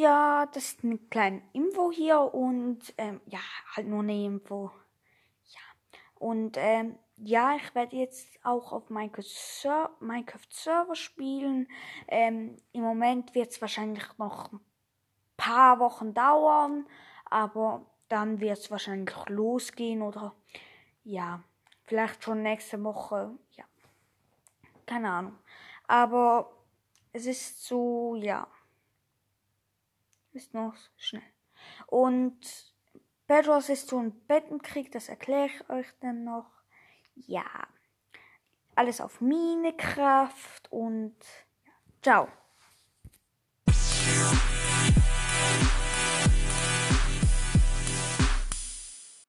Ja, das ist eine kleine Info hier und ähm, ja, halt nur eine Info. Ja. Und ähm, ja, ich werde jetzt auch auf Minecraft, Ser Minecraft Server spielen. Ähm, Im Moment wird es wahrscheinlich noch ein paar Wochen dauern, aber dann wird es wahrscheinlich losgehen oder ja, vielleicht schon nächste Woche. Ja, keine Ahnung. Aber es ist so, ja. Ist noch schnell. Und Bedros ist so ein Bettenkrieg, das erkläre ich euch dann noch. Ja. Alles auf meine Kraft und ciao.